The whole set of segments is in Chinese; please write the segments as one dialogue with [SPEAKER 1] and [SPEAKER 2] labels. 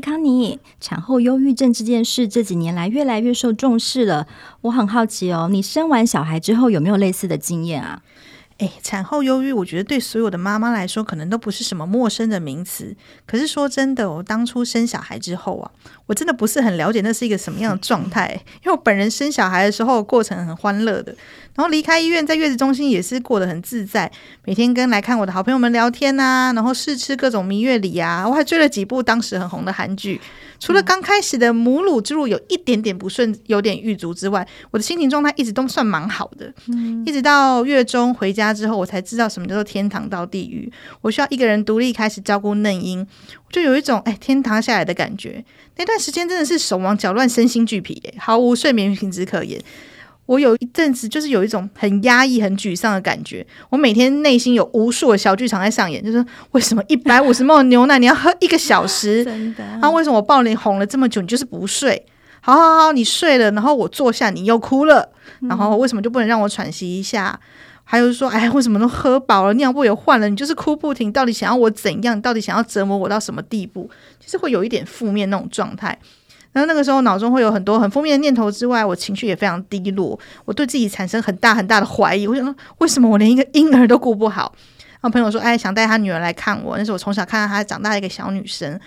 [SPEAKER 1] 康尼，产后忧郁症这件事这几年来越来越受重视了。我很好奇哦，你生完小孩之后有没有类似的经验啊？
[SPEAKER 2] 哎，产后忧郁，我觉得对所有的妈妈来说，可能都不是什么陌生的名词。可是说真的，我当初生小孩之后啊，我真的不是很了解那是一个什么样的状态。因为我本人生小孩的时候过程很欢乐的，然后离开医院在月子中心也是过得很自在，每天跟来看我的好朋友们聊天呐、啊，然后试吃各种蜜月礼啊，我还追了几部当时很红的韩剧。除了刚开始的母乳之路有一点点不顺，有点郁卒之外，我的心情状态一直都算蛮好的。嗯，一直到月中回家之后，我才知道什么叫做天堂到地狱。我需要一个人独立开始照顾嫩婴，我就有一种哎天堂下来的感觉。那段时间真的是手忙脚乱、身心俱疲，哎，毫无睡眠品质可言。我有一阵子就是有一种很压抑、很沮丧的感觉。我每天内心有无数的小剧场在上演，就是为什么一百五十 ml 牛奶你要喝一个小时？真的？啊，为什么我抱你哄了这么久，你就是不睡？好好好，你睡了，然后我坐下，你又哭了。然后为什么就不能让我喘息一下？还有说，哎，为什么都喝饱了，尿布也换了，你就是哭不停？到底想要我怎样？到底想要折磨我到什么地步？就是会有一点负面那种状态。然后那个时候脑中会有很多很负面的念头之外，我情绪也非常低落，我对自己产生很大很大的怀疑。我想说，为什么我连一个婴儿都顾不好？然后朋友说，哎，想带他女儿来看我，那是我从小看到她长大的一个小女生。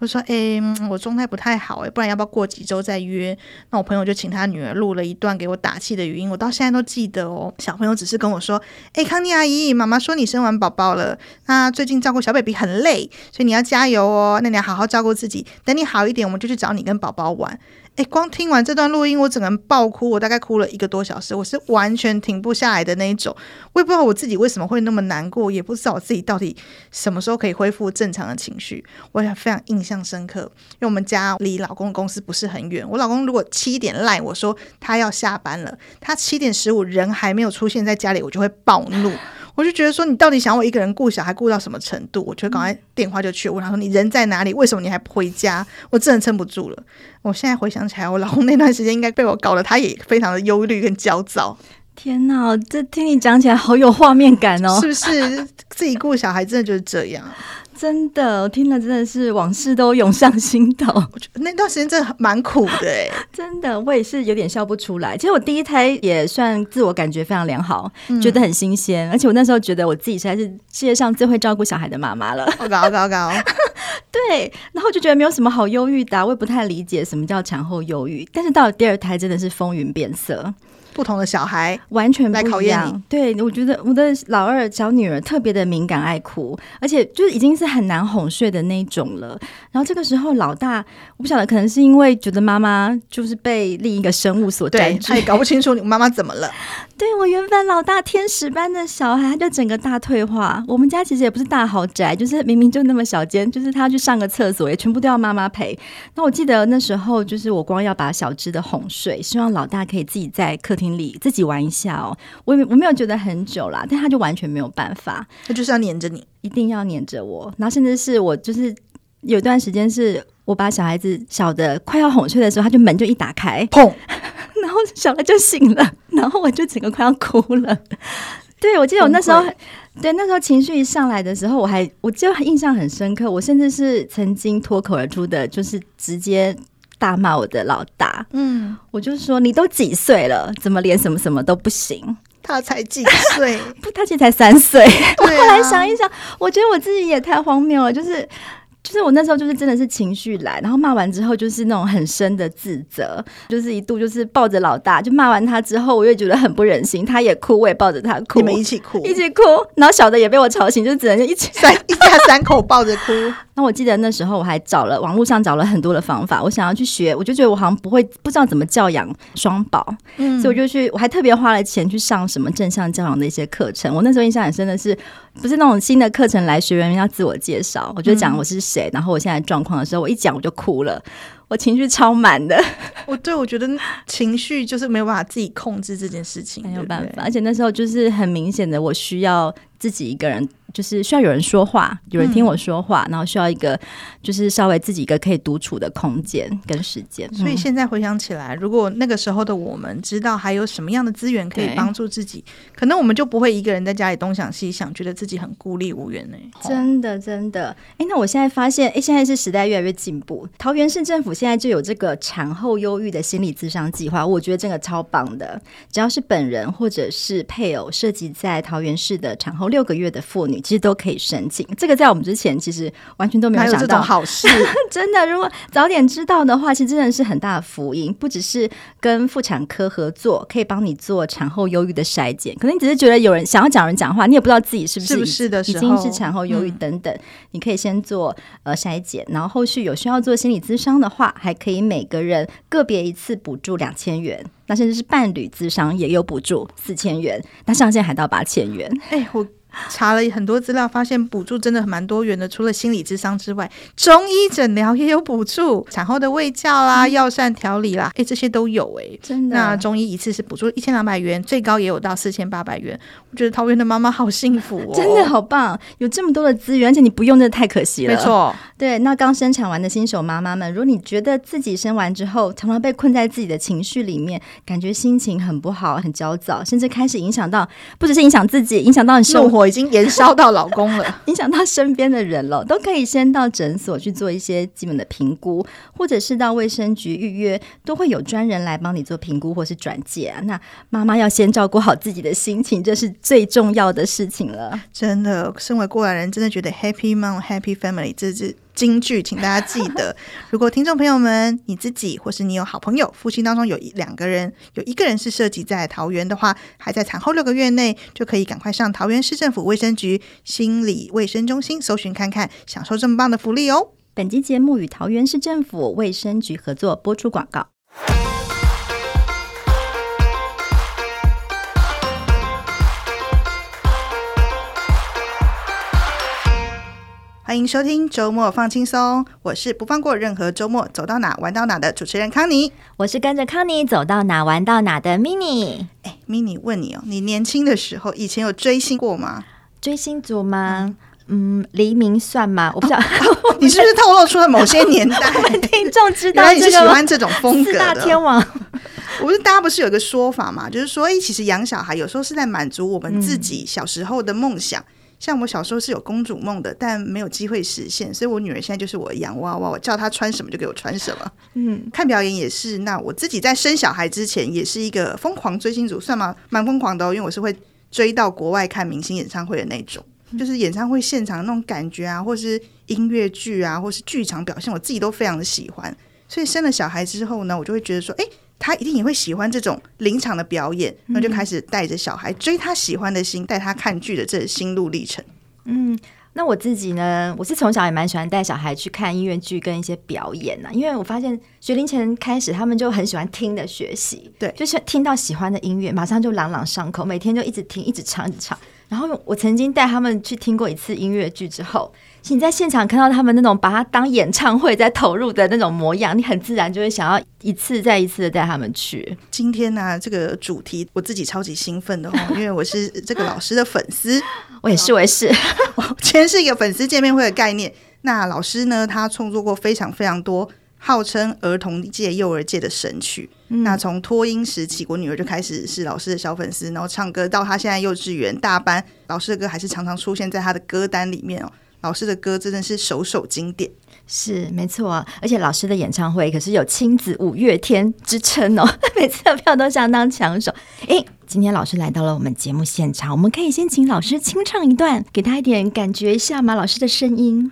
[SPEAKER 2] 我说：“哎，我状态不太好哎，不然要不要过几周再约？”那我朋友就请他女儿录了一段给我打气的语音，我到现在都记得哦。小朋友只是跟我说：“哎，康妮阿姨，妈妈说你生完宝宝了，那最近照顾小 baby 很累，所以你要加油哦。那你要好好照顾自己，等你好一点，我们就去找你跟宝宝玩。”诶，光听完这段录音，我整个人爆哭，我大概哭了一个多小时，我是完全停不下来的那一种。我也不知道我自己为什么会那么难过，也不知道我自己到底什么时候可以恢复正常的情绪。我也非常印象深刻，因为我们家离老公的公司不是很远。我老公如果七点赖我说他要下班了，他七点十五人还没有出现在家里，我就会暴怒。我就觉得说，你到底想我一个人顾小孩顾到什么程度？我就赶快电话就去问他说：“你人在哪里？为什么你还不回家？”我真的撑不住了。我现在回想起来，我老公那段时间应该被我搞得他也非常的忧虑跟焦躁。
[SPEAKER 1] 天哪，这听你讲起来好有画面感哦！
[SPEAKER 2] 是不是自己顾小孩真的就是这样？
[SPEAKER 1] 真的，我听了真的是往事都涌上心头。
[SPEAKER 2] 我觉得那段时间真的蛮苦的哎，
[SPEAKER 1] 真的，我也是有点笑不出来。其实我第一胎也算自我感觉非常良好，嗯、觉得很新鲜，而且我那时候觉得我自己实在是世界上最会照顾小孩的妈妈了。
[SPEAKER 2] 好高好高高，
[SPEAKER 1] 对，然后就觉得没有什么好忧郁的，我也不太理解什么叫产后忧郁。但是到了第二胎，真的是风云变色。
[SPEAKER 2] 不同的小孩
[SPEAKER 1] 完全不一样，
[SPEAKER 2] 来考验你。
[SPEAKER 1] 对，我觉得我的老二小女儿特别的敏感爱哭，而且就是已经是很难哄睡的那种了。然后这个时候老大，我不晓得可能是因为觉得妈妈就是被另一个生物所占据，
[SPEAKER 2] 他也搞不清楚你妈妈怎么了。
[SPEAKER 1] 对，我原本老大天使般的小孩，他就整个大退化。我们家其实也不是大豪宅，就是明明就那么小间，就是他去上个厕所也全部都要妈妈陪。那我记得那时候就是我光要把小只的哄睡，希望老大可以自己在客厅里自己玩一下哦。我我没有觉得很久啦，但他就完全没有办法，
[SPEAKER 2] 他就是要黏着你，
[SPEAKER 1] 一定要黏着我。然后甚至是我就是有段时间是我把小孩子小的快要哄睡的时候，他就门就一打开，砰。然后小孩就醒了，然后我就整个快要哭了。对，我记得我那时候，对那时候情绪一上来的时候，我还我就印象很深刻。我甚至是曾经脱口而出的，就是直接大骂我的老大。嗯，我就说你都几岁了，怎么连什么什么都不行？
[SPEAKER 2] 他才几岁？
[SPEAKER 1] 不，他其实才三岁。我后来想一想，我觉得我自己也太荒谬了，就是。就是我那时候就是真的是情绪来，然后骂完之后就是那种很深的自责，就是一度就是抱着老大，就骂完他之后，我也觉得很不忍心，他也哭，我也抱着他哭，
[SPEAKER 2] 你们一起哭，
[SPEAKER 1] 一起哭，然后小的也被我吵醒，就只能一起
[SPEAKER 2] 三一家三口抱着哭。
[SPEAKER 1] 那我记得那时候我还找了网络上找了很多的方法，我想要去学，我就觉得我好像不会不知道怎么教养双宝，嗯，所以我就去，我还特别花了钱去上什么正向教养的一些课程。我那时候印象很深的是，不是那种新的课程来学员要自我介绍，我就讲我是谁，然后我现在状况的时候，我一讲我就哭了，我情绪超满的。
[SPEAKER 2] 我对我觉得情绪就是没有办法自己控制这件事情，
[SPEAKER 1] 没有办法，而且那时候就是很明显的，我需要自己一个人。就是需要有人说话，有人听我说话，嗯、然后需要一个就是稍微自己一个可以独处的空间跟时间。
[SPEAKER 2] 所以现在回想起来，如果那个时候的我们知道还有什么样的资源可以帮助自己，可能我们就不会一个人在家里东想西想，觉得自己很孤立无援呢。
[SPEAKER 1] 真的，真的。哎，那我现在发现，哎，现在是时代越来越进步，桃园市政府现在就有这个产后忧郁的心理咨商计划，我觉得这个超棒的。只要是本人或者是配偶涉及在桃园市的产后六个月的妇女，其实都可以申请这个，在我们之前其实完全都没有想到
[SPEAKER 2] 这种好事。
[SPEAKER 1] 真的，如果早点知道的话，其实真的是很大的福音。不只是跟妇产科合作，可以帮你做产后忧郁的筛检。可能你只是觉得有人想要找人讲话，你也不知道自己是不是，
[SPEAKER 2] 是不是的
[SPEAKER 1] 已经是产后忧郁等等。嗯、你可以先做呃筛检，然后后续有需要做心理咨商的话，还可以每个人个别一次补助两千元。那甚至是伴侣咨商也有补助四千元，那上限还到八千元。
[SPEAKER 2] 哎，我。查了很多资料，发现补助真的蛮多元的。除了心理智商之外，中医诊疗也有补助，产后的喂教啦、药、嗯、膳调理啦，哎，这些都有哎。
[SPEAKER 1] 真的，
[SPEAKER 2] 那中医一次是补助一千两百元，最高也有到四千八百元。我觉得桃园的妈妈好幸福哦，
[SPEAKER 1] 真的好棒，有这么多的资源，而且你不用，真的太可惜了。
[SPEAKER 2] 没错，
[SPEAKER 1] 对。那刚生产完的新手妈妈们，如果你觉得自己生完之后常常被困在自己的情绪里面，感觉心情很不好、很焦躁，甚至开始影响到，不只是影响自己，影响到你生活已经延烧到老公了，影响到身边的人了，都可以先到诊所去做一些基本的评估，或者是到卫生局预约，都会有专人来帮你做评估或是转介啊。那妈妈要先照顾好自己的心情，这是最重要的事情了。
[SPEAKER 2] 真的，身为过来人，真的觉得 Happy Mom Happy Family 这是。金句，请大家记得。如果听众朋友们，你自己或是你有好朋友，夫妻当中有一两个人，有一个人是涉及在桃园的话，还在产后六个月内，就可以赶快上桃园市政府卫生局心理卫生中心搜寻看看，享受这么棒的福利哦。
[SPEAKER 1] 本集节目与桃园市政府卫生局合作播出广告。
[SPEAKER 2] 欢迎收听周末放轻松，我是不放过任何周末走到哪玩到哪的主持人康妮，
[SPEAKER 1] 我是跟着康妮走到哪玩到哪的 mini。
[SPEAKER 2] 哎，mini 问你哦，你年轻的时候以前有追星过吗？
[SPEAKER 1] 追星族吗？嗯，黎明算吗？我不知道，
[SPEAKER 2] 哦、你是不是透露出了某些年代？
[SPEAKER 1] 我们听众知道
[SPEAKER 2] 你是喜欢这种风格的。四
[SPEAKER 1] 大天王，
[SPEAKER 2] 我不是大家不是有一个说法嘛？就是说，哎，其实养小孩有时候是在满足我们自己小时候的梦想。嗯像我小时候是有公主梦的，但没有机会实现，所以我女儿现在就是我的洋娃娃，我叫她穿什么就给我穿什么。嗯，看表演也是。那我自己在生小孩之前也是一个疯狂追星族，算吗？蛮疯狂的哦，因为我是会追到国外看明星演唱会的那种，就是演唱会现场那种感觉啊，或是音乐剧啊，或是剧场表现，我自己都非常的喜欢。所以生了小孩之后呢，我就会觉得说，哎。他一定也会喜欢这种临场的表演，那就开始带着小孩追他喜欢的星，带他看剧的这心路历程。
[SPEAKER 1] 嗯，那我自己呢？我是从小也蛮喜欢带小孩去看音乐剧跟一些表演呐，因为我发现学龄前开始，他们就很喜欢听的学习，对，就是听到喜欢的音乐，马上就朗朗上口，每天就一直听，一直唱，一直唱。然后我曾经带他们去听过一次音乐剧之后。你在现场看到他们那种把它当演唱会在投入的那种模样，你很自然就会想要一次再一次的带他们去。
[SPEAKER 2] 今天呢、啊，这个主题我自己超级兴奋的哦，因为我是这个老师的粉丝，
[SPEAKER 1] 我也是，我也是。
[SPEAKER 2] 今天是一个粉丝见面会的概念。那老师呢，他创作过非常非常多号称儿童界、幼儿界的神曲。嗯、那从托婴时期，我女儿就开始是老师的小粉丝，然后唱歌到她现在幼稚园大班，老师的歌还是常常出现在她的歌单里面哦。老师的歌真的是首首经典，
[SPEAKER 1] 是没错啊！而且老师的演唱会可是有亲子五月天之称哦，每次的票都相当抢手。诶，今天老师来到了我们节目现场，我们可以先请老师清唱一段，给他一点感觉一下吗？老师的声音。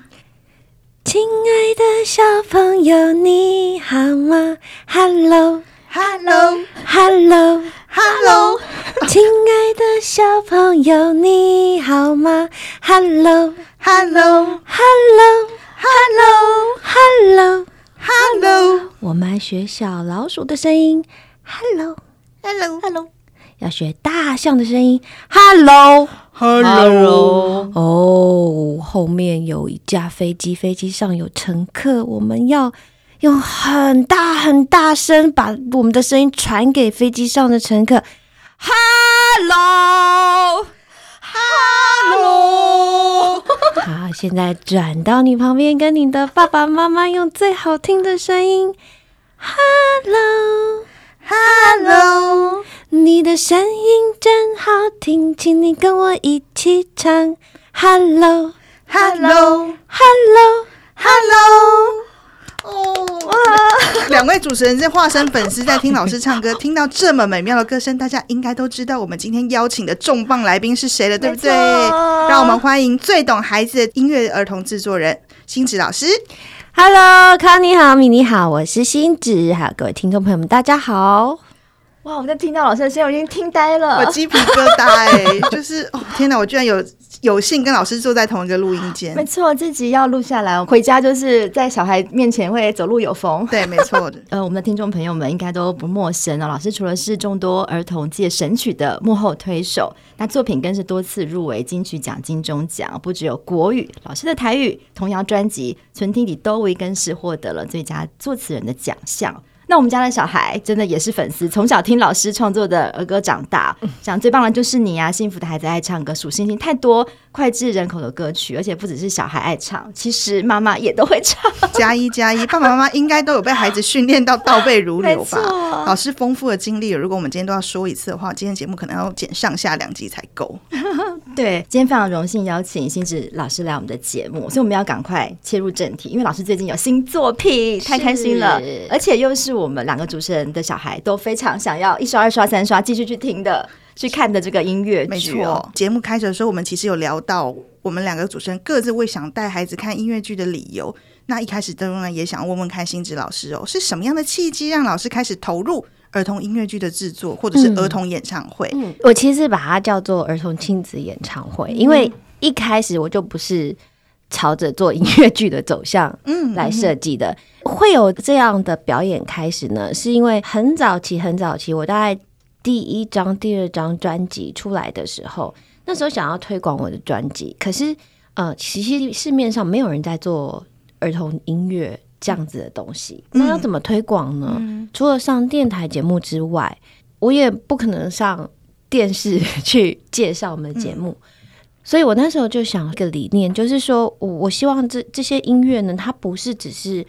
[SPEAKER 1] 亲爱的小朋友，你好吗？Hello，Hello，Hello，Hello。亲爱的小朋友，你好吗？Hello。Hello，Hello，Hello，Hello，Hello，我们来学小老鼠的声音。Hello，Hello，Hello，要学大象的声音。Hello，Hello，哦，后面有一架飞机，飞机上有乘客，我们要用很大很大声把我们的声音传给飞机上的乘客。
[SPEAKER 2] ，Hello，Hello。
[SPEAKER 3] 好，现在转到你旁边，跟你的爸爸妈妈用最好听的声音
[SPEAKER 2] ，，Hello，Hello，
[SPEAKER 3] 你的声音真好听，请你跟我一起唱，哈喽，
[SPEAKER 2] 哈喽，
[SPEAKER 3] 哈喽，
[SPEAKER 2] 哈喽。哦哇！两位主持人是化身粉丝，在听老师唱歌，听到这么美妙的歌声，大家应该都知道我们今天邀请的重磅来宾是谁了，对不对？让我们欢迎最懂孩子的音乐儿童制作人星子老师。
[SPEAKER 3] Hello，康你好，米你好，我是星子，还有各位听众朋友们，大家好。
[SPEAKER 1] 哇！我在听到老师的声音，我已经听呆了，
[SPEAKER 2] 我鸡皮疙瘩哎、欸，就是哦，天哪！我居然有。有幸跟老师坐在同一个录音间，
[SPEAKER 1] 没错，这集要录下来，回家就是在小孩面前会走路有风。
[SPEAKER 2] 对，没错的。
[SPEAKER 1] 呃，我们的听众朋友们应该都不陌生啊。老师除了是众多儿童界神曲的幕后推手，那作品更是多次入围金曲奖、金钟奖，不只有国语，老师的台语童谣专辑《存天地都维》更是获得了最佳作词人的奖项。那我们家的小孩真的也是粉丝，从小听老师创作的儿歌长大。讲最棒的就是你啊！幸福的孩子爱唱歌，数星星太多脍炙人口的歌曲，而且不只是小孩爱唱，其实妈妈也都会唱。
[SPEAKER 2] 加一加一，爸爸妈妈应该都有被孩子训练到倒背如流吧？老师丰富的经历，如果我们今天都要说一次的话，今天节目可能要剪上下两集才够。
[SPEAKER 1] 对，今天非常荣幸邀请新子老师来我们的节目，所以我们要赶快切入正题，因为老师最近有新作品，太开心了，而且又是。我们两个主持人的小孩都非常想要一刷、二刷、三刷，继续去听的、去看的这个音乐剧哦。
[SPEAKER 2] 节目开始的时候，我们其实有聊到我们两个主持人各自为想带孩子看音乐剧的理由。那一开始当然也想问问看新子老师哦，是什么样的契机让老师开始投入儿童音乐剧的制作，或者是儿童演唱会？
[SPEAKER 3] 嗯，我其实把它叫做儿童亲子演唱会，因为一开始我就不是。朝着做音乐剧的走向，嗯，来设计的，会有这样的表演开始呢，是因为很早期、很早期，我大概第一张、第二张专辑出来的时候，那时候想要推广我的专辑，可是，呃，其实市面上没有人在做儿童音乐这样子的东西，那要怎么推广呢？嗯，除了上电台节目之外，我也不可能上电视去介绍我们的节目。嗯所以我那时候就想一个理念，就是说我我希望这这些音乐呢，它不是只是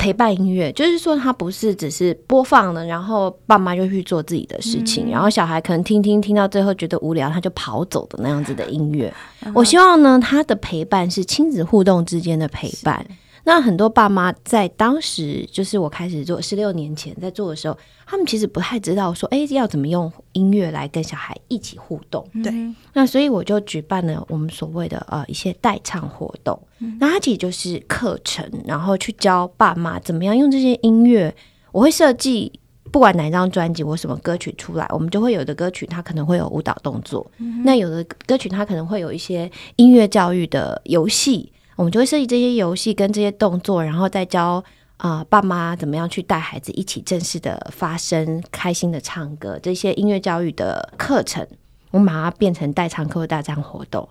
[SPEAKER 3] 陪伴音乐，就是说它不是只是播放了，然后爸妈就去做自己的事情，嗯、然后小孩可能听听听到最后觉得无聊，他就跑走的那样子的音乐。嗯、我希望呢，他的陪伴是亲子互动之间的陪伴。那很多爸妈在当时，就是我开始做十六年前在做的时候，他们其实不太知道说，哎，要怎么用音乐来跟小孩一起互动。对，那所以我就举办了我们所谓的呃一些代唱活动。那它其实就是课程，然后去教爸妈怎么样用这些音乐。我会设计不管哪张专辑我什么歌曲出来，我们就会有的歌曲它可能会有舞蹈动作，那有的歌曲它可能会有一些音乐教育的游戏。我们就会设计这些游戏跟这些动作，然后再教啊、呃、爸妈怎么样去带孩子一起正式的发声、开心的唱歌。这些音乐教育的课程，我们把它变成代唱课、代唱活动。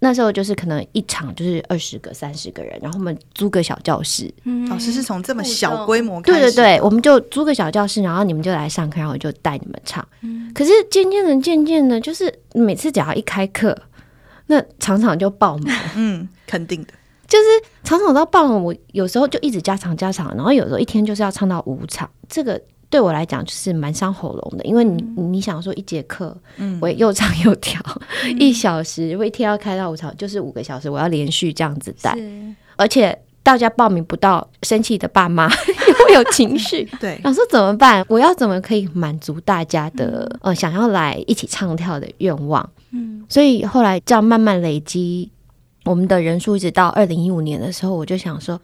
[SPEAKER 3] 那时候就是可能一场就是二十个、三十个人，然后我们租个小教室。
[SPEAKER 2] 嗯，老师是从这么小规模开始，
[SPEAKER 3] 对对对，我们就租个小教室，然后你们就来上课，然后我就带你们唱。嗯，可是渐渐的、渐渐的，就是每次只要一开课，那场场就爆满。
[SPEAKER 2] 嗯，肯定的。
[SPEAKER 3] 就是常常到傍晚，我有时候就一直加长加长，然后有时候一天就是要唱到五场，这个对我来讲就是蛮伤喉咙的，因为你你想说一节课，嗯，我又唱又跳，嗯、一小时，我一天要开到五场，就是五个小时，我要连续这样子带，而且大家报名不到，生气的爸妈 也会有情绪，
[SPEAKER 2] 对，
[SPEAKER 3] 想说怎么办？我要怎么可以满足大家的、嗯、呃想要来一起唱跳的愿望？嗯，所以后来这样慢慢累积。我们的人数一直到二零一五年的时候，我就想说，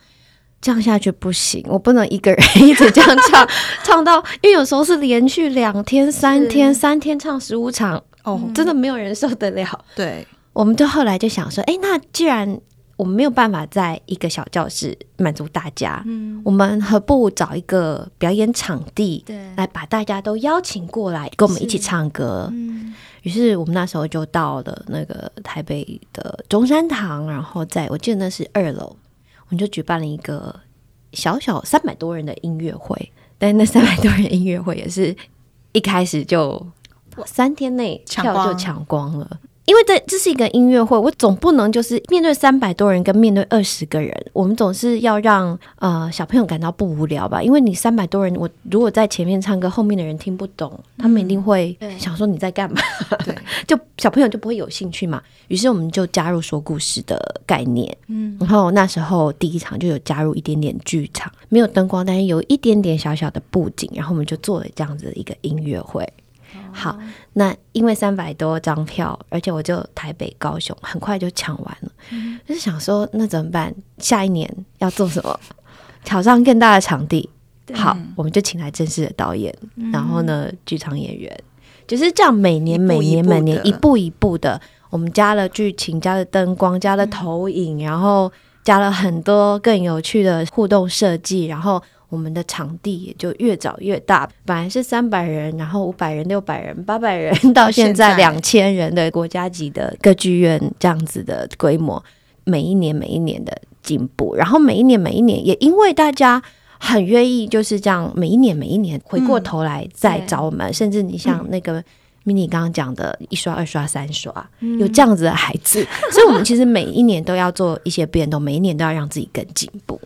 [SPEAKER 3] 这样下去不行，我不能一个人一直这样唱，唱到，因为有时候是连续两天、三天、三天唱十五场，哦，真的没有人受得了。
[SPEAKER 2] 对，
[SPEAKER 3] 我们就后来就想说，哎，那既然我们没有办法在一个小教室满足大家，嗯，我们何不找一个表演场地，对，来把大家都邀请过来，跟我们一起唱歌，嗯。于是我们那时候就到了那个台北的中山堂，然后在我记得那是二楼，我们就举办了一个小小三百多人的音乐会。但那 三百多人音乐会也是一开始就三天内票就抢光了。因为这这是一个音乐会，我总不能就是面对三百多人跟面对二十个人，我们总是要让呃小朋友感到不无聊吧？因为你三百多人，我如果在前面唱歌，后面的人听不懂，他们一定会想说你在干嘛？对，就小朋友就不会有兴趣嘛。于是我们就加入说故事的概念，嗯，然后那时候第一场就有加入一点点剧场，没有灯光，但是有一点点小小的布景，然后我们就做了这样子的一个音乐会。好，那因为三百多张票，而且我就台北、高雄很快就抢完了，嗯、就是想说那怎么办？下一年要做什么？挑战更大的场地。好，我们就请来正式的导演，嗯、然后呢，剧场演员，就是这样，每年、每年、每年一步一步的，我们加了剧情，加了灯光，加了投影，嗯、然后加了很多更有趣的互动设计，然后。我们的场地也就越找越大，本来是三百人，然后五百人、六百人、八百人，到现在两千人的国家级的歌剧院这样子的规模，每一年每一年的进步，然后每一年每一年也因为大家很愿意就是这样，每一年每一年回过头来再找我们，甚至你像那个 mini 刚刚讲的一刷、二刷、三刷，有这样子的孩子，所以我们其实每一年都要做一些变动，每一年都要让自己更进步。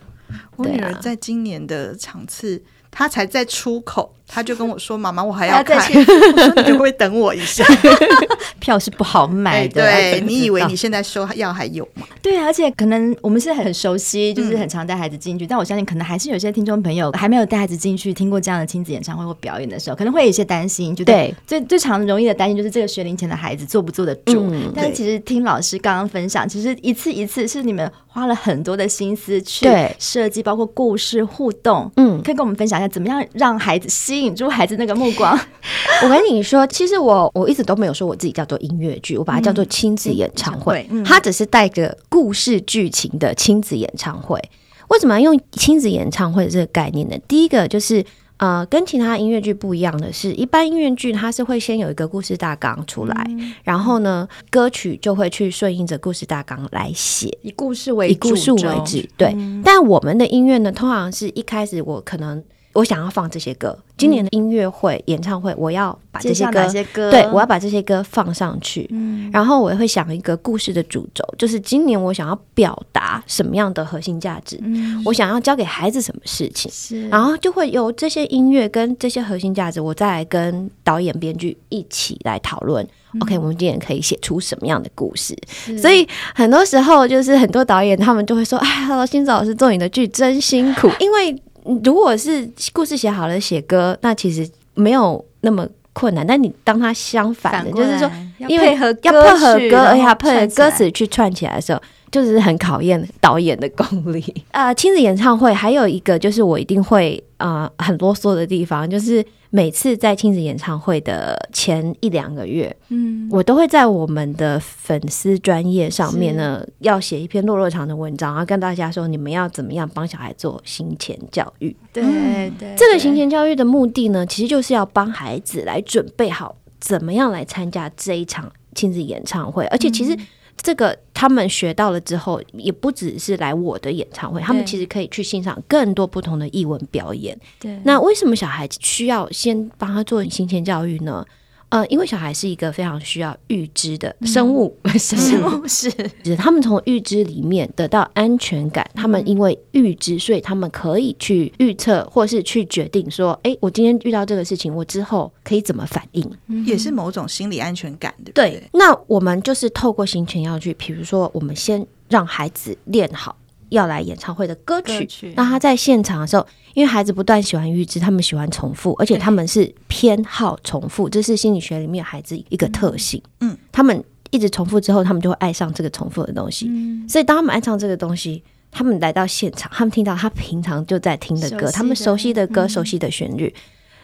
[SPEAKER 2] 我女儿在今年的场次，她才在出口。他就跟我说：“妈妈，我还要看。”我说：“你就会等我一下，
[SPEAKER 1] 票是不好买的。
[SPEAKER 2] 欸”对，你以为你现在收要还有吗？
[SPEAKER 1] 对，而且可能我们是很熟悉，就是很常带孩子进去。嗯、但我相信，可能还是有些听众朋友还没有带孩子进去听过这样的亲子演唱会或表演的时候，可能会有一些担心。就对，最最常容易的担心就是这个学龄前的孩子坐不坐得住。嗯、但是其实听老师刚刚分享，其实一次一次是你们花了很多的心思去设计，包括故事互动。嗯，可以跟我们分享一下，怎么样让孩子吸引住孩子那个目光，
[SPEAKER 3] 我跟你说，其实我我一直都没有说我自己叫做音乐剧，我把它叫做亲子演唱会。它只是带着故事剧情的亲子演唱会。为什么要用亲子演唱会这个概念呢？第一个就是呃，跟其他音乐剧不一样的是，一般音乐剧它是会先有一个故事大纲出来，嗯、然后呢，歌曲就会去顺应着故事大纲来写，
[SPEAKER 1] 以故事为
[SPEAKER 3] 以故事为主。对，嗯、但我们的音乐呢，通常是一开始我可能。我想要放这些歌，今年的音乐会、嗯、演唱会，我要把这些歌，些歌对，我要把这些歌放上去。嗯，然后我也会想一个故事的主轴，就是今年我想要表达什么样的核心价值，嗯，我想要教给孩子什么事情，是，然后就会有这些音乐跟这些核心价值，我再来跟导演、编剧一起来讨论。嗯、OK，我们今年可以写出什么样的故事？所以很多时候，就是很多导演他们就会说：“哎呀，新老师做你的剧真辛苦，因为。”如果是故事写好了，写歌那其实没有那么困难。但你当它相反的，就是说，因为要配合歌，而且配合歌词去串起来的时候，就是很考验导演的功力。呃，亲子演唱会还有一个就是我一定会啊、呃、很啰嗦的地方，就是。每次在亲子演唱会的前一两个月，嗯，我都会在我们的粉丝专业上面呢，要写一篇落落长的文章，然后跟大家说你们要怎么样帮小孩做行前教育。
[SPEAKER 1] 对对，对
[SPEAKER 3] 这个行前教育的目的呢，其实就是要帮孩子来准备好怎么样来参加这一场亲子演唱会，而且其实。这个他们学到了之后，也不只是来我的演唱会，他们其实可以去欣赏更多不同的艺文表演。对，那为什么小孩子需要先帮他做行前教育呢？呃，因为小孩是一个非常需要预知的生物，嗯、生物是，是他们从预知里面得到安全感。嗯、他们因为预知，所以他们可以去预测，或是去决定说：“哎，我今天遇到这个事情，我之后可以怎么反应？”
[SPEAKER 2] 也是某种心理安全感，对不
[SPEAKER 3] 对？对。那我们就是透过行前要去，比如说，我们先让孩子练好。要来演唱会的歌曲，曲那他在现场的时候，因为孩子不断喜欢预知，他们喜欢重复，而且他们是偏好重复，这是心理学里面孩子一个特性。嗯，他们一直重复之后，他们就会爱上这个重复的东西。嗯，所以当他们爱上这个东西，他们来到现场，他们听到他平常就在听的歌，的他们熟悉的歌、嗯、熟悉的旋律，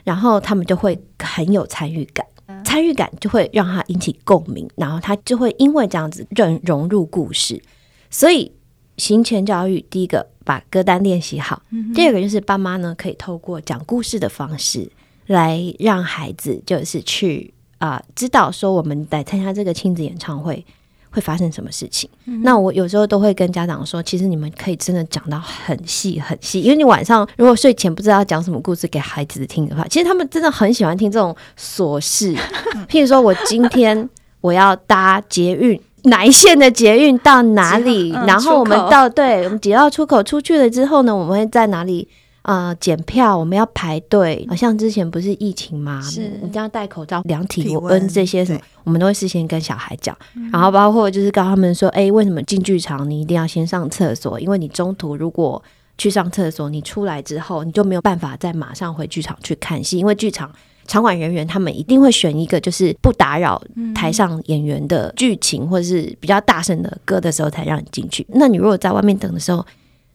[SPEAKER 3] 然后他们就会很有参与感，参与感就会让他引起共鸣，然后他就会因为这样子融融入故事，所以。行前教育，第一个把歌单练习好，嗯、第二个就是爸妈呢可以透过讲故事的方式来让孩子就是去啊、呃、知道说我们来参加这个亲子演唱会会发生什么事情。嗯、那我有时候都会跟家长说，其实你们可以真的讲到很细很细，因为你晚上如果睡前不知道讲什么故事给孩子听的话，其实他们真的很喜欢听这种琐事。譬如说我今天。我要搭捷运，哪一线的捷运到哪里，嗯、然后我们到对，我们几号出口出去了之后呢，我们会在哪里？呃，检票我们要排队，好像之前不是疫情吗？是，你这样戴口罩、量体温这些什么，我们都会事先跟小孩讲，然后包括就是告他们说，哎，为什么进剧场你一定要先上厕所？因为你中途如果去上厕所，你出来之后你就没有办法再马上回剧场去看戏，因为剧场场馆人员他们一定会选一个就是不打扰台上演员的剧情或者是比较大声的歌的时候才让你进去。那你如果在外面等的时候，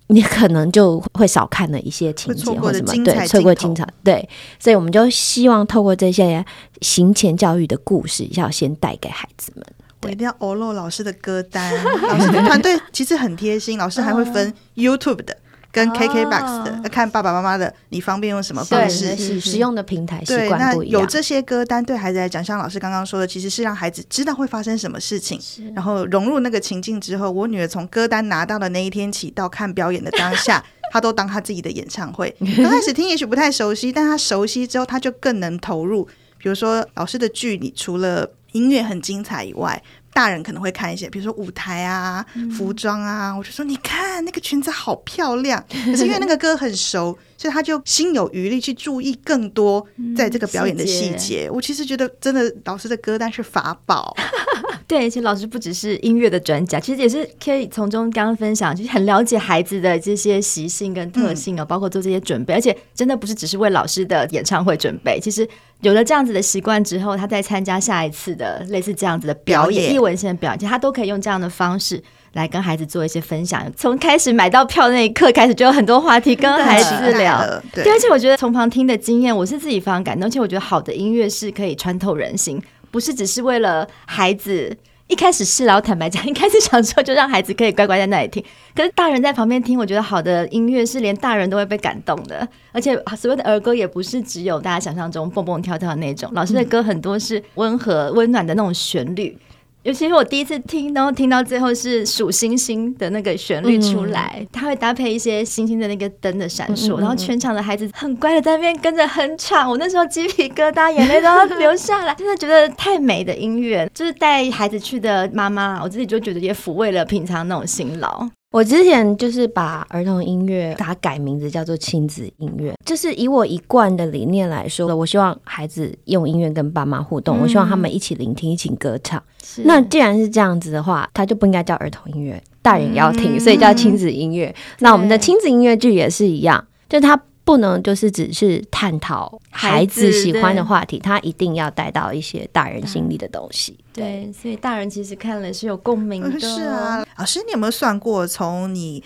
[SPEAKER 3] 你可能就会少看了一些情节或什么，对，错过精彩，对，所以我们就希望透过这些行前教育的故事，要先带给孩子们。
[SPEAKER 2] 我一定要欧露老师的歌单，老师的团队其实很贴心，老师还会分 YouTube 的。跟 KKBOX 的、哦、看爸爸妈妈的，你方便用什么方式？
[SPEAKER 3] 使使用的平台习惯不一样。
[SPEAKER 2] 对，那有这些歌单，对孩子来讲，像老师刚刚说的，其实是让孩子知道会发生什么事情，然后融入那个情境之后，我女儿从歌单拿到的那一天起到看表演的当下，她都当她自己的演唱会。刚开始听也许不太熟悉，但她熟悉之后，她就更能投入。比如说老师的剧里，除了音乐很精彩以外，大人可能会看一些，比如说舞台啊、服装啊，嗯、我就说你看那个裙子好漂亮，可是因为那个歌很熟，所以他就心有余力去注意更多在这个表演的细节。嗯、我其实觉得真的老师的歌单是法宝，
[SPEAKER 1] 对，而且老师不只是音乐的专家，其实也是可以从中刚刚分享，就是很了解孩子的这些习性跟特性啊，嗯、包括做这些准备，而且真的不是只是为老师的演唱会准备，其实。有了这样子的习惯之后，他再参加下一次的类似这样子的表演、艺文性的表演，他都可以用这样的方式来跟孩子做一些分享。从开始买到票那一刻开始，就有很多话题跟孩子聊。对，而且我觉得从旁听的经验，我是自己非常感动。而且我觉得好的音乐是可以穿透人心，不是只是为了孩子。一开始是，然后坦白讲，一开始想说就让孩子可以乖乖在那里听，可是大人在旁边听，我觉得好的音乐是连大人都会被感动的，而且所谓的儿歌也不是只有大家想象中蹦蹦跳跳的那种，老师的歌很多是温和温暖的那种旋律。尤其是我第一次听，然后听到最后是数星星的那个旋律出来，它、嗯、会搭配一些星星的那个灯的闪烁，嗯嗯嗯，然后全场的孩子很乖的在那边跟着哼唱，我那时候鸡皮疙瘩，眼泪都要流下来，真的觉得太美的音乐，就是带孩子去的妈妈，我自己就觉得也抚慰了平常那种辛劳。
[SPEAKER 3] 我之前就是把儿童音乐给它改名字叫做亲子音乐，就是以我一贯的理念来说，我希望孩子用音乐跟爸妈互动，嗯、我希望他们一起聆听，一起歌唱。那既然是这样子的话，它就不应该叫儿童音乐，大人也要听，嗯、所以叫亲子音乐。嗯、那我们的亲子音乐剧也是一样，对就它。不能就是只是探讨孩子喜欢的话题，他一定要带到一些大人心里的东西。
[SPEAKER 1] 对，所以大人其实看了是有共鸣的。
[SPEAKER 2] 嗯。是啊，老师，你有没有算过，从你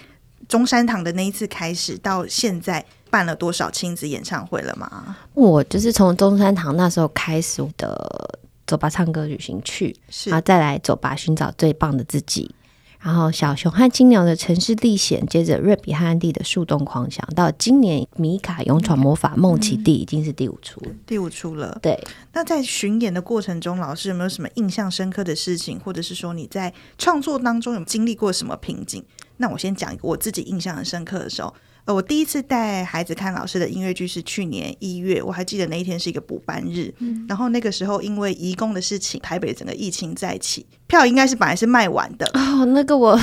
[SPEAKER 2] 中山堂的那一次开始到现在，办了多少亲子演唱会了吗？
[SPEAKER 3] 我就是从中山堂那时候开始的，走吧唱歌旅行去，是然后再来走吧寻找最棒的自己。然后小熊和金鸟的城市历险，接着瑞比和安迪的树洞狂想，到今年米卡勇闯魔法梦奇地已经是第五出，
[SPEAKER 2] 第五出了。
[SPEAKER 3] 对，
[SPEAKER 2] 那在巡演的过程中，老师有没有什么印象深刻的事情，或者是说你在创作当中有经历过什么瓶颈？那我先讲一个我自己印象很深刻的时候。呃，我第一次带孩子看老师的音乐剧是去年一月，我还记得那一天是一个补班日，嗯、然后那个时候因为移工的事情，台北整个疫情再起，票应该是本来是卖完的
[SPEAKER 3] 哦。那个我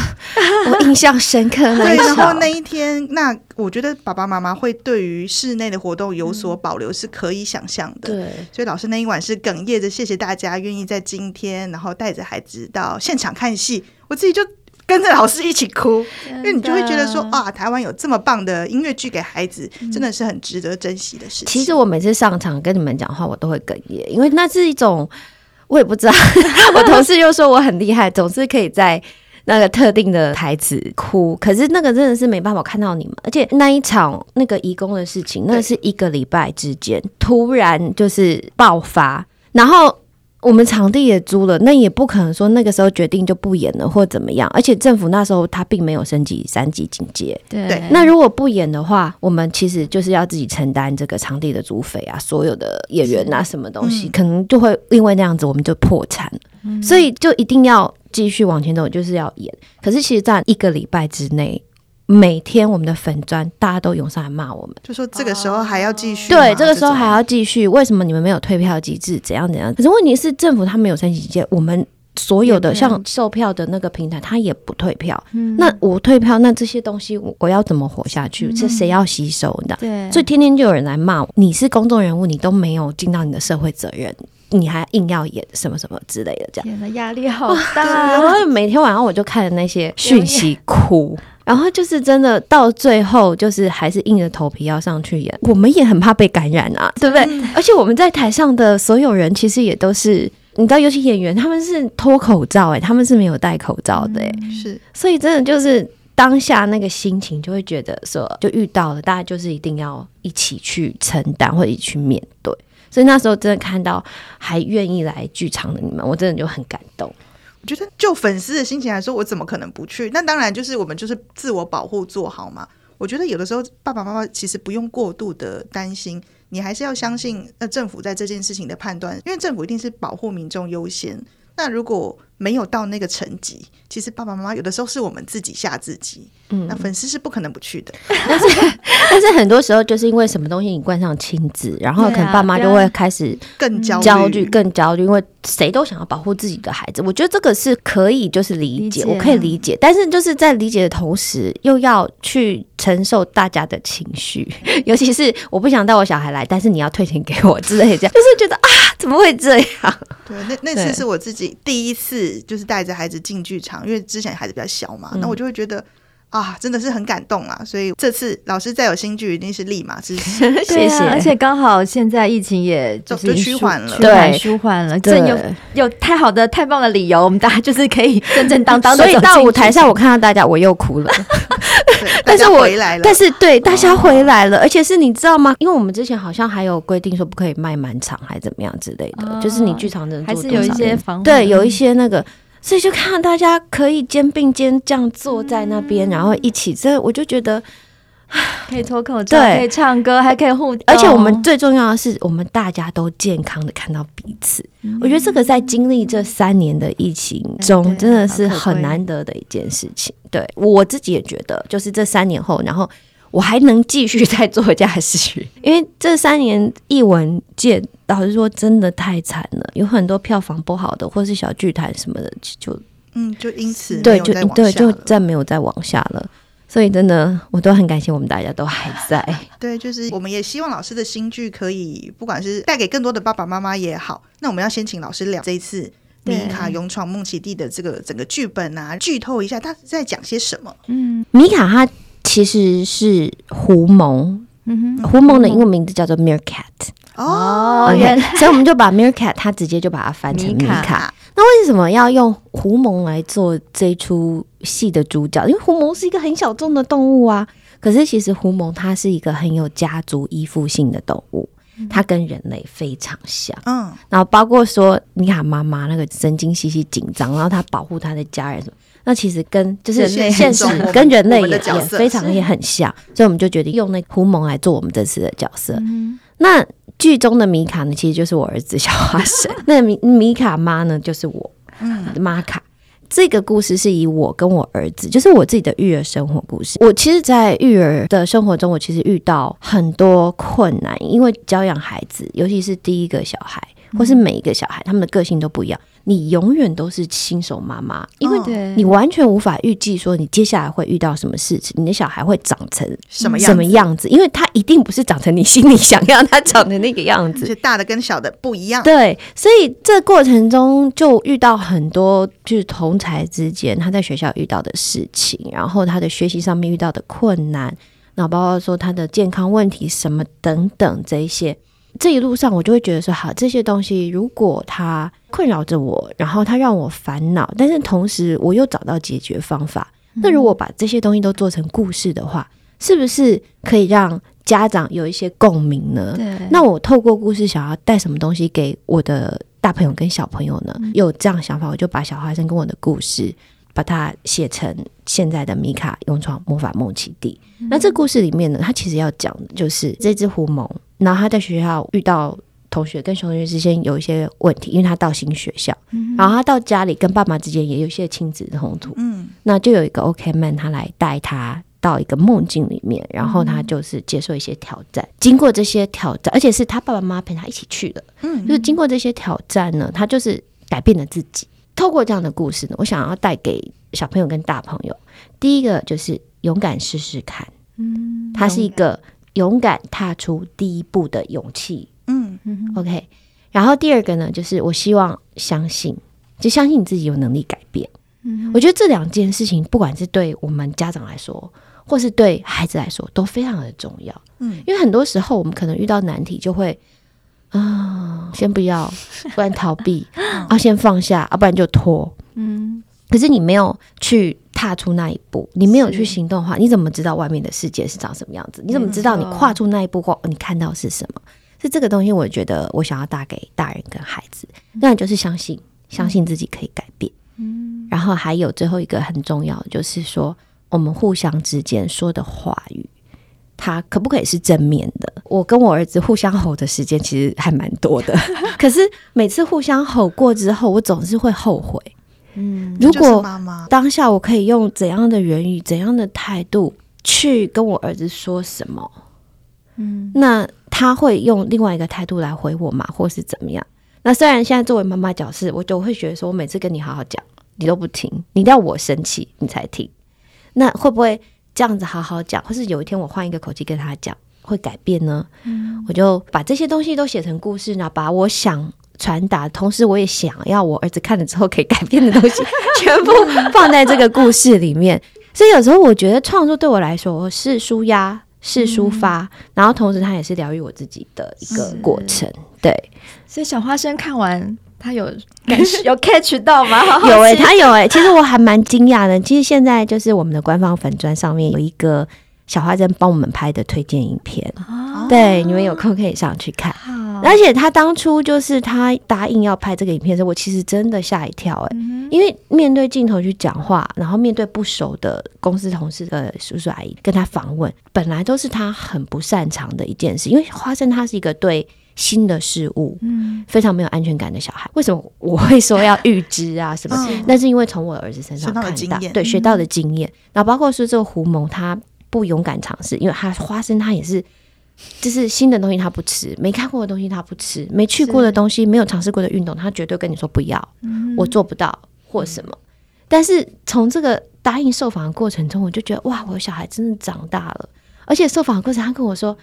[SPEAKER 3] 我印象深刻，
[SPEAKER 2] 对，然后那一天，那我觉得爸爸妈妈会对于室内的活动有所保留是可以想象的，对，所以老师那一晚是哽咽着，谢谢大家愿意在今天，然后带着孩子到现场看戏，我自己就。跟着老师一起哭，因为你就会觉得说啊，台湾有这么棒的音乐剧给孩子，真的是很值得珍惜的事情。
[SPEAKER 3] 其实我每次上场跟你们讲话，我都会哽咽，因为那是一种 我也不知道。我同事又说我很厉害，总是可以在那个特定的台词哭，可是那个真的是没办法看到你们。而且那一场那个移工的事情，那是一个礼拜之间突然就是爆发，然后。我们场地也租了，那也不可能说那个时候决定就不演了或怎么样。而且政府那时候他并没有升级三级警戒。对。那如果不演的话，我们其实就是要自己承担这个场地的租费啊，所有的演员啊，什么东西，嗯、可能就会因为那样子我们就破产。嗯、所以就一定要继续往前走，就是要演。可是其实，在一个礼拜之内，每天我们的粉砖大家都涌上来骂我们，
[SPEAKER 2] 就说这个时候还要继续，
[SPEAKER 3] 对，这个时候还要继续，为什么你们没有退票机制？怎样怎样？可是问题是政府他没有三级警戒，我们所有的像售票的那个平台，他也不退票。嗯，那我退票，那这些东西我要怎么活下去？这谁要吸收的？对，所以天天就有人来骂我，你是公众人物，你都没有尽到你的社会责任。你还硬要演什么什么之类的，这样，
[SPEAKER 1] 演的压力好大。
[SPEAKER 3] 然后每天晚上我就看着那些讯息哭，然后就是真的到最后就是还是硬着头皮要上去演。我们也很怕被感染啊，对不对？而且我们在台上的所有人其实也都是，你知道，尤其演员他们是脱口罩哎，他们是没有戴口罩的哎，
[SPEAKER 2] 是，
[SPEAKER 3] 所以真的就是当下那个心情就会觉得说，就遇到了，大家就是一定要一起去承担或者一起去面对。所以那时候真的看到还愿意来剧场的你们，我真的就很感动。
[SPEAKER 2] 我觉得就粉丝的心情来说，我怎么可能不去？那当然就是我们就是自我保护做好嘛。我觉得有的时候爸爸妈妈其实不用过度的担心，你还是要相信那政府在这件事情的判断，因为政府一定是保护民众优先。那如果没有到那个层级，其实爸爸妈妈有的时候是我们自己吓自己。嗯，那粉丝是不可能不去的。
[SPEAKER 3] 但是，但是很多时候就是因为什么东西你冠上亲子，然后可能爸妈就会开始
[SPEAKER 2] 更焦
[SPEAKER 3] 焦虑、更焦虑，因为谁都想要保护自己的孩子。我觉得这个是可以就是理解，理解我可以理解。但是就是在理解的同时，又要去承受大家的情绪，尤其是我不想带我小孩来，但是你要退钱给我之类，这 样就是觉得啊，怎么会这样？
[SPEAKER 2] 对，那那次是我自己第一次，就是带着孩子进剧场，因为之前孩子比较小嘛，那、嗯、我就会觉得啊，真的是很感动啊。所以这次老师再有新剧，一定是立马支持。
[SPEAKER 1] 谢谢。而且刚好现在疫情也就是
[SPEAKER 2] 趋缓了，
[SPEAKER 1] 对，舒缓了，正有有太好的、太棒的理由，我们大家就是可以正正当当的。
[SPEAKER 3] 所以到舞台上，我看到大家，我又哭了。但是我回来了，但是对大家回来了，而且是你知道吗？因为我们之前好像还有规定说不可以卖满场，还怎么样之类的，就是你剧场的人
[SPEAKER 1] 还是有一些防
[SPEAKER 3] 对，有一些那个，所以就看到大家可以肩并肩这样坐在那边，然后一起，这我就觉得
[SPEAKER 1] 可以脱口罩，对，可以唱歌，还可以互动，
[SPEAKER 3] 而且我们最重要的是，我们大家都健康的看到彼此。我觉得这个在经历这三年的疫情中，真的是很难得的一件事情。对，我自己也觉得，就是这三年后，然后我还能继续再做下去，因为这三年译文界老实说真的太惨了，有很多票房不好的，或是小剧团什么的，就
[SPEAKER 2] 嗯，就因此
[SPEAKER 3] 对，就对，就再没有再往下了。所以真的，我都很感谢我们大家都还在。
[SPEAKER 2] 对，就是我们也希望老师的新剧可以，不管是带给更多的爸爸妈妈也好，那我们要先请老师聊这一次。米卡勇闯梦奇地的这个整个剧本啊，剧透一下，他在讲些什么？
[SPEAKER 3] 嗯，米卡他其实是狐獴，嗯哼，狐獴的英文名字叫做 Meerkat。哦，OK，所以我们就把 Meerkat，它直接就把它翻成米卡。卡。那为什么要用狐獴来做这出戏的主角？因为狐獴是一个很小众的动物啊。可是其实狐獴它是一个很有家族依附性的动物。它跟人类非常像，嗯，然后包括说，你看妈妈那个神经兮兮紧张，然后他保护他的家人什么，那其实跟就是现实跟人类也也非常也很像，所以我们就决定用那狐獴来做我们这次的角色。嗯、那剧中的米卡呢，其实就是我儿子小花生，那米米卡妈呢，就是我，嗯，妈卡。这个故事是以我跟我儿子，就是我自己的育儿生活故事。我其实，在育儿的生活中，我其实遇到很多困难，因为教养孩子，尤其是第一个小孩，或是每一个小孩，他们的个性都不一样。你永远都是新手妈妈，因为你完全无法预计说你接下来会遇到什么事情，你的小孩会长成什么什么样子，因为他一定不是长成你心里想要他长的那个样子，
[SPEAKER 2] 就大的跟小的不一样。
[SPEAKER 3] 对，所以这过程中就遇到很多就是同才之间他在学校遇到的事情，然后他的学习上面遇到的困难，然后包括说他的健康问题什么等等这一些。这一路上，我就会觉得说，好，这些东西如果它困扰着我，然后它让我烦恼，但是同时我又找到解决方法。那如果把这些东西都做成故事的话，是不是可以让家长有一些共鸣呢？对。那我透过故事想要带什么东西给我的大朋友跟小朋友呢？有这样想法，我就把小花生跟我的故事，把它写成现在的米卡勇闯魔法梦奇地。那这故事里面呢，他其实要讲的就是这只狐獴。然后他在学校遇到同学跟同学之间有一些问题，因为他到新学校，嗯、然后他到家里跟爸妈之间也有一些亲子冲突，嗯，那就有一个 OK man 他来带他到一个梦境里面，然后他就是接受一些挑战。嗯、经过这些挑战，而且是他爸爸妈妈陪他一起去的，嗯，就是经过这些挑战呢，他就是改变了自己。透过这样的故事呢，我想要带给小朋友跟大朋友，第一个就是勇敢试试看，嗯，它是一个勇敢踏出第一步的勇气，嗯嗯，OK。然后第二个呢，就是我希望相信，就相信你自己有能力改变。嗯，我觉得这两件事情，不管是对我们家长来说，或是对孩子来说，都非常的重要。嗯，因为很多时候我们可能遇到难题，就会啊，先不要，不然逃避，啊，先放下，啊，不然就拖。嗯，可是你没有去踏出那一步，你没有去行动的话，你怎么知道外面的世界是长什么样子？你怎么知道你跨出那一步后，你看到是什么？是这个东西，我觉得我想要带给大人跟孩子，那就是相信，相信自己可以改变。嗯，然后还有最后一个很重要的，就是说我们互相之间说的话语，它可不可以是正面的？我跟我儿子互相吼的时间其实还蛮多的，可是每次互相吼过之后，我总是会后悔。嗯，如果当下我可以用怎样的言语、怎样的态度去跟我儿子说什么？嗯，那。他会用另外一个态度来回我吗，或是怎么样？那虽然现在作为妈妈角色，我就会觉得说，我每次跟你好好讲，你都不听，你要我生气你才听。那会不会这样子好好讲，或是有一天我换一个口气跟他讲，会改变呢？嗯，我就把这些东西都写成故事呢，把我想传达，同时我也想要我儿子看了之后可以改变的东西，全部放在这个故事里面。所以有时候我觉得创作对我来说是舒压。是抒发，嗯、然后同时它也是疗愈我自己的一个过程。对，
[SPEAKER 1] 所以小花生看完，他有感 有 catch 到吗？好好
[SPEAKER 3] 有哎、欸，他有哎、欸。其实我还蛮惊讶的。其实现在就是我们的官方粉砖上面有一个小花生帮我们拍的推荐影片，哦、对，你们有空可以上去看。而且他当初就是他答应要拍这个影片的时候，我其实真的吓一跳哎、欸，嗯、因为面对镜头去讲话，然后面对不熟的公司同事的叔叔阿姨跟他访问，本来都是他很不擅长的一件事。因为花生他是一个对新的事物非常没有安全感的小孩。为什么我会说要预知啊 什么？那、嗯、是因为从我儿子身上看到，到对学到的经验。然后包括说这个胡蒙，他不勇敢尝试，因为他花生他也是。就是新的东西他不吃，没看过的东西他不吃，没去过的东西，没有尝试过的运动，他绝对跟你说不要，嗯、我做不到或什么。嗯、但是从这个答应受访的过程中，我就觉得哇，我的小孩真的长大了。而且受访的过程，他跟我说：“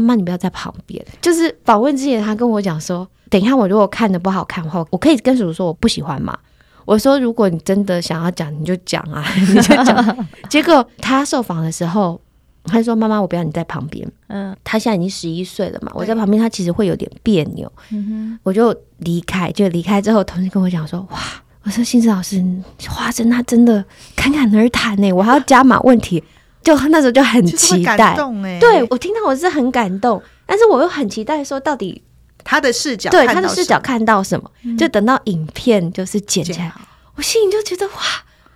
[SPEAKER 3] 妈妈，你不要在旁边。”就是访问之前，他跟我讲说：“等一下，我如果看的不好看的话，我可以跟叔叔说我不喜欢嘛。”我说：“如果你真的想要讲，你就讲啊，你就讲。”结果他受访的时候。他说：“妈妈，我不要你在旁边。”嗯，他现在已经十一岁了嘛，我在旁边，他其实会有点别扭。嗯哼，我就离开，就离开之后，同事跟我讲说：“哇，我说新子老师，花生他真的侃侃而谈呢，我还要加码问题。”就那时候就很期待，对，我听到我是很感动，但是我又很期待说到底
[SPEAKER 2] 他的视角，
[SPEAKER 3] 对他的视角看到什么？嗯、就等到影片就是剪起来，我心里就觉得哇。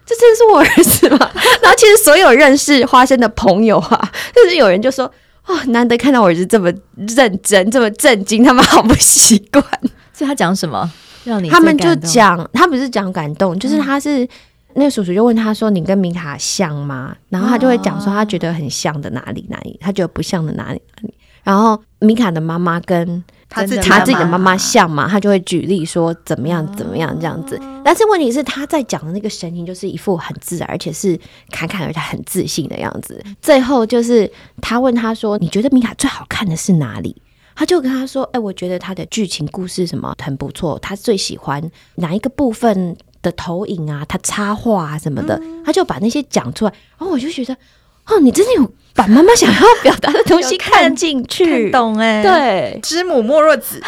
[SPEAKER 3] 这真的是我儿子吗？然后其实所有认识花生的朋友啊，就是有人就说：“哦，难得看到我儿子这么认真，这么震惊，他们好不习惯。”
[SPEAKER 1] 所以他讲什么让你？
[SPEAKER 3] 他们就讲，他不是讲感动，就是他是、嗯、那个叔叔就问他说：“你跟米卡像吗？”然后他就会讲说他觉得很像的哪里哪里，他觉得不像的哪里哪里。然后米卡的妈妈跟他自他自己的妈妈像嘛，他就会举例说怎么样怎么样这样子。但是问题是他在讲的那个神情就是一副很自然，而且是侃侃而谈、很自信的样子。最后就是他问他说：“你觉得米卡最好看的是哪里？”他就跟他说：“哎，我觉得他的剧情故事什么很不错，他最喜欢哪一个部分的投影啊，他插画啊什么的，他就把那些讲出来。然后我就觉得。”哦，你真的有把妈妈想要表达的东西看 进去，
[SPEAKER 1] 懂哎？
[SPEAKER 3] 对，
[SPEAKER 2] 知母莫若子。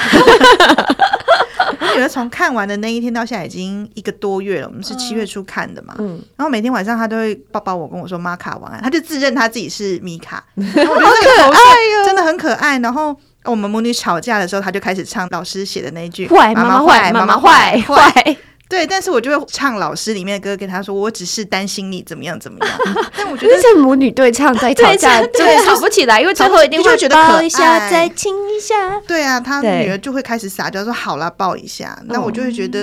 [SPEAKER 2] 我觉得从看完的那一天到现在已经一个多月了，我们是七月初看的嘛。嗯，然后每天晚上她都会抱抱我，跟我说“玛卡晚安”，他就自认她自己是米卡。我觉得这个头像真的很可爱。然后我们母女吵架的时候，他就开始唱老师写的那一句：“坏妈妈坏，妈妈坏坏。”对，但是我就会唱老师里面的歌给他说，我只是担心你怎么样怎么样。但我觉得
[SPEAKER 3] 这母女对唱在吵架，对吵不起来，因为最后一定会觉得抱一下，再亲一下。
[SPEAKER 2] 对啊，他女儿就会开始撒娇说好啦，抱一下。那我就会觉得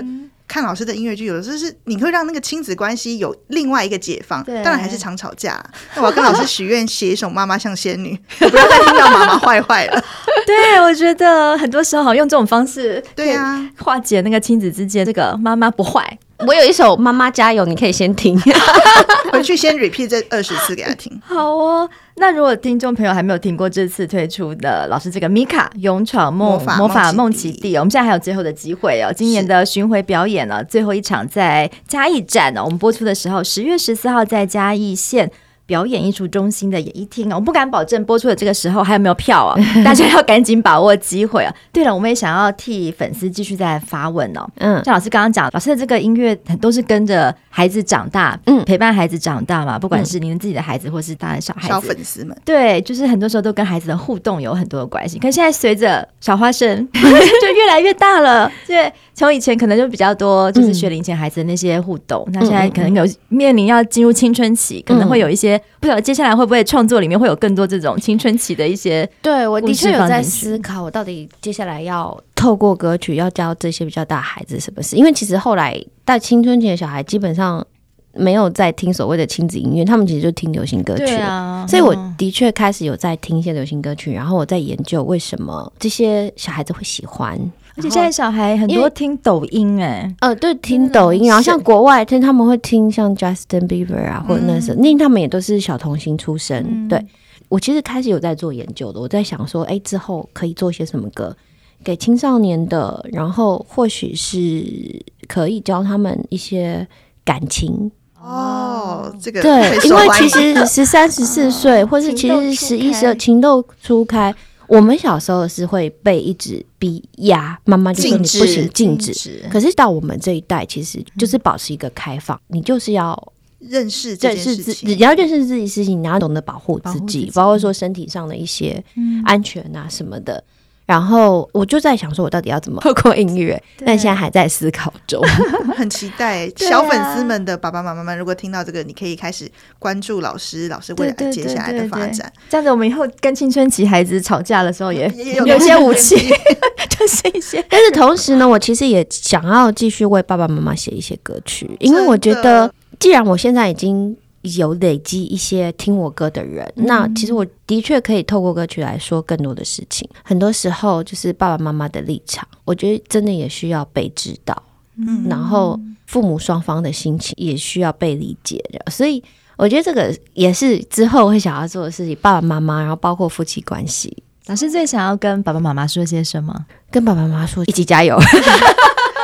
[SPEAKER 2] 看老师的音乐剧，有的时候是你会让那个亲子关系有另外一个解放。当然还是常吵架。那我要跟老师许愿，写一首《妈妈像仙女》，不要再听到妈妈坏坏了。
[SPEAKER 1] 对，我觉得很多时候好用这种方式，
[SPEAKER 2] 对啊，
[SPEAKER 1] 化解那个亲子之间这个妈妈不坏。
[SPEAKER 3] 我有一首《妈妈加油》，你可以先听，
[SPEAKER 2] 回去先 repeat 这二十次给他听。
[SPEAKER 1] 好哦，那如果听众朋友还没有听过这次推出的老师这个米卡勇闯梦魔法梦奇地，我们现在还有最后的机会哦。今年的巡回表演呢，最后一场在嘉义站呢，我们播出的时候，十月十四号在嘉义县。表演艺术中心的演艺厅啊，我不敢保证播出的这个时候还有没有票啊，大家要赶紧把握机会啊！对了，我们也想要替粉丝继续再发问哦。嗯，像老师刚刚讲，老师的这个音乐都是跟着孩子长大，嗯，陪伴孩子长大嘛，不管是您自己的孩子，或是当然小孩子，
[SPEAKER 2] 小粉丝们，
[SPEAKER 1] 对，就是很多时候都跟孩子的互动有很多的关系。可是现在随着小花生 就越来越大了，对，从以前可能就比较多，就是学龄前孩子的那些互动，那现在可能有面临要进入青春期，可能会有一些。不晓得接下来会不会创作里面会有更多这种青春期的一些？
[SPEAKER 3] 对，我的确有在思考，我到底接下来要透过歌曲要教这些比较大孩子什么事？因为其实后来到青春期的小孩基本上没有在听所谓的亲子音乐，他们其实就听流行歌曲。啊，所以我的确开始有在听一些流行歌曲，然后我在研究为什么这些小孩子会喜欢。
[SPEAKER 1] 而且现在小孩很多听抖音哎、欸，
[SPEAKER 3] 呃，对，听抖音，然后像国外听他们会听像 Justin Bieber 啊，或者那时候，因为他们也都是小童星出身。嗯、对，我其实开始有在做研究的，我在想说，哎、欸，之后可以做些什么歌给青少年的，然后或许是可以教他们一些感情。
[SPEAKER 2] 哦，这个
[SPEAKER 3] 对，因为其实十三、十四岁，或是 其实十一、十二，情窦初开。我们小时候是会被一直逼压，妈妈就说你不行，禁止。禁止。可是到我们这一代，其实就是保持一个开放，嗯、你就是要
[SPEAKER 2] 认识这件事情，
[SPEAKER 3] 你要认识自己事情，你要懂得保护自己，自己包括说身体上的一些安全啊什么的。嗯然后我就在想说，我到底要怎么 透过音乐？但现在还在思考中，
[SPEAKER 2] 很期待小粉丝们的爸爸妈妈们，如果听到这个，你可以开始关注老师，老师未来接下来的发展。
[SPEAKER 1] 这样子，我们以后跟青春期孩子吵架的时候，也有些武器，就是一些。
[SPEAKER 3] 但是同时呢，我其实也想要继续为爸爸妈妈写一些歌曲，因为我觉得，既然我现在已经。有累积一些听我歌的人，嗯、那其实我的确可以透过歌曲来说更多的事情。很多时候就是爸爸妈妈的立场，我觉得真的也需要被知道。嗯，然后父母双方的心情也需要被理解的。所以我觉得这个也是之后会想要做的事情。爸爸妈妈，然后包括夫妻关系，
[SPEAKER 1] 老师最想要跟爸爸妈妈说些什么？
[SPEAKER 3] 跟爸爸妈妈说一起加油。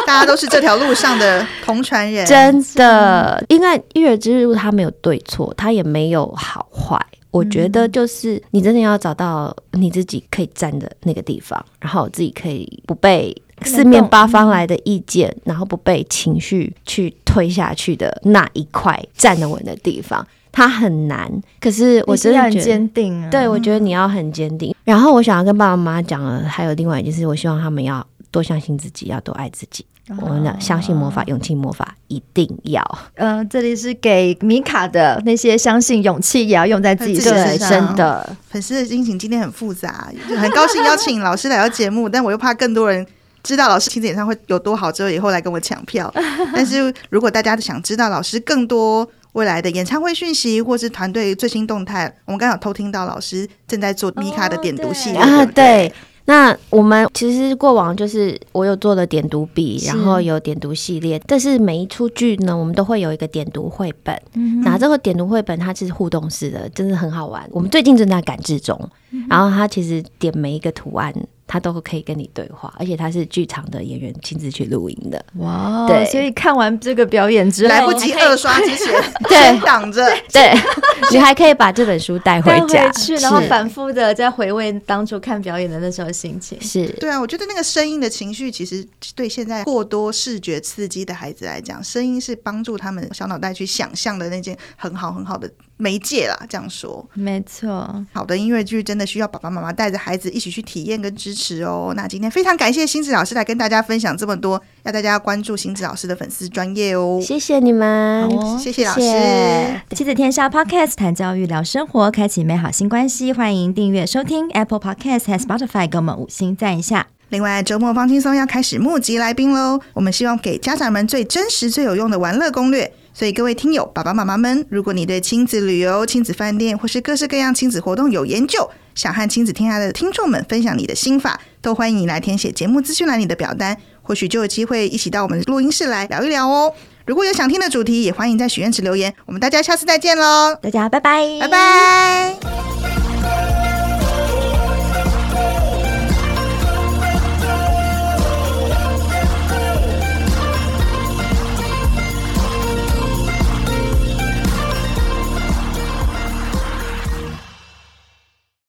[SPEAKER 2] 大家都是这条路上的同传人，
[SPEAKER 3] 真的。因为育儿之路它没有对错，它也没有好坏。我觉得就是你真的要找到你自己可以站的那个地方，然后自己可以不被四面八方来的意见，然后不被情绪去推下去的那一块站得稳的地方，它很难。可是我真的很坚定啊，对，我觉得你要很坚定。然后我想要跟爸爸妈妈讲的还有另外一件事，我希望他们要多相信自己，要多爱自己。我们的相信魔法，勇气魔法一定要。
[SPEAKER 1] 嗯、呃，这里是给米卡的那些相信勇气也要用在自己身上。真的，
[SPEAKER 2] 粉丝的心情今天很复杂，就很高兴邀请老师来到节目，但我又怕更多人知道老师亲子演唱会有多好，之后以后来跟我抢票。但是如果大家想知道老师更多未来的演唱会讯息，或是团队最新动态，我们刚好偷听到老师正在做米卡的点读系列啊，
[SPEAKER 3] 对。对那我们其实过往就是我有做的点读笔，然后有点读系列，但是每一出剧呢，我们都会有一个点读绘本。嗯，那这个点读绘本它是互动式的，真的很好玩。我们最近正在赶制中，然后它其实点每一个图案。他都可以跟你对话，而且他是剧场的演员亲自去录音的。哇，对，
[SPEAKER 1] 所以看完这个表演之后，
[SPEAKER 2] 来不及二刷之前，
[SPEAKER 3] 对，
[SPEAKER 2] 挡着，
[SPEAKER 3] 对，你还可以把这本书带回家。
[SPEAKER 1] 回去，然后反复的再回味当初看表演的那时候心情。
[SPEAKER 3] 是，
[SPEAKER 2] 对啊，我觉得那个声音的情绪，其实对现在过多视觉刺激的孩子来讲，声音是帮助他们小脑袋去想象的那件很好很好的媒介啦。这样说，
[SPEAKER 1] 没错，
[SPEAKER 2] 好的音乐剧真的需要爸爸妈妈带着孩子一起去体验跟支持。哦，那今天非常感谢星子老师来跟大家分享这么多，要大家要关注星子老师的粉丝专业哦。
[SPEAKER 3] 谢谢你们，
[SPEAKER 2] 哦、谢谢老师。
[SPEAKER 1] 亲子天下 Podcast 谈教育聊生活，开启美好新关系，欢迎订阅收听 Apple Podcast 和 Spotify，给我们五星赞一下。
[SPEAKER 2] 另外，周末放轻松要开始募集来宾喽！我们希望给家长们最真实、最有用的玩乐攻略。所以，各位听友、爸爸妈妈们，如果你对亲子旅游、亲子饭店或是各式各样亲子活动有研究，想和亲子天下的听众们分享你的心法，都欢迎你来填写节目资讯栏里的表单，或许就有机会一起到我们的录音室来聊一聊哦。如果有想听的主题，也欢迎在许愿池留言。我们大家下次再见喽！
[SPEAKER 3] 大家拜拜，
[SPEAKER 2] 拜拜。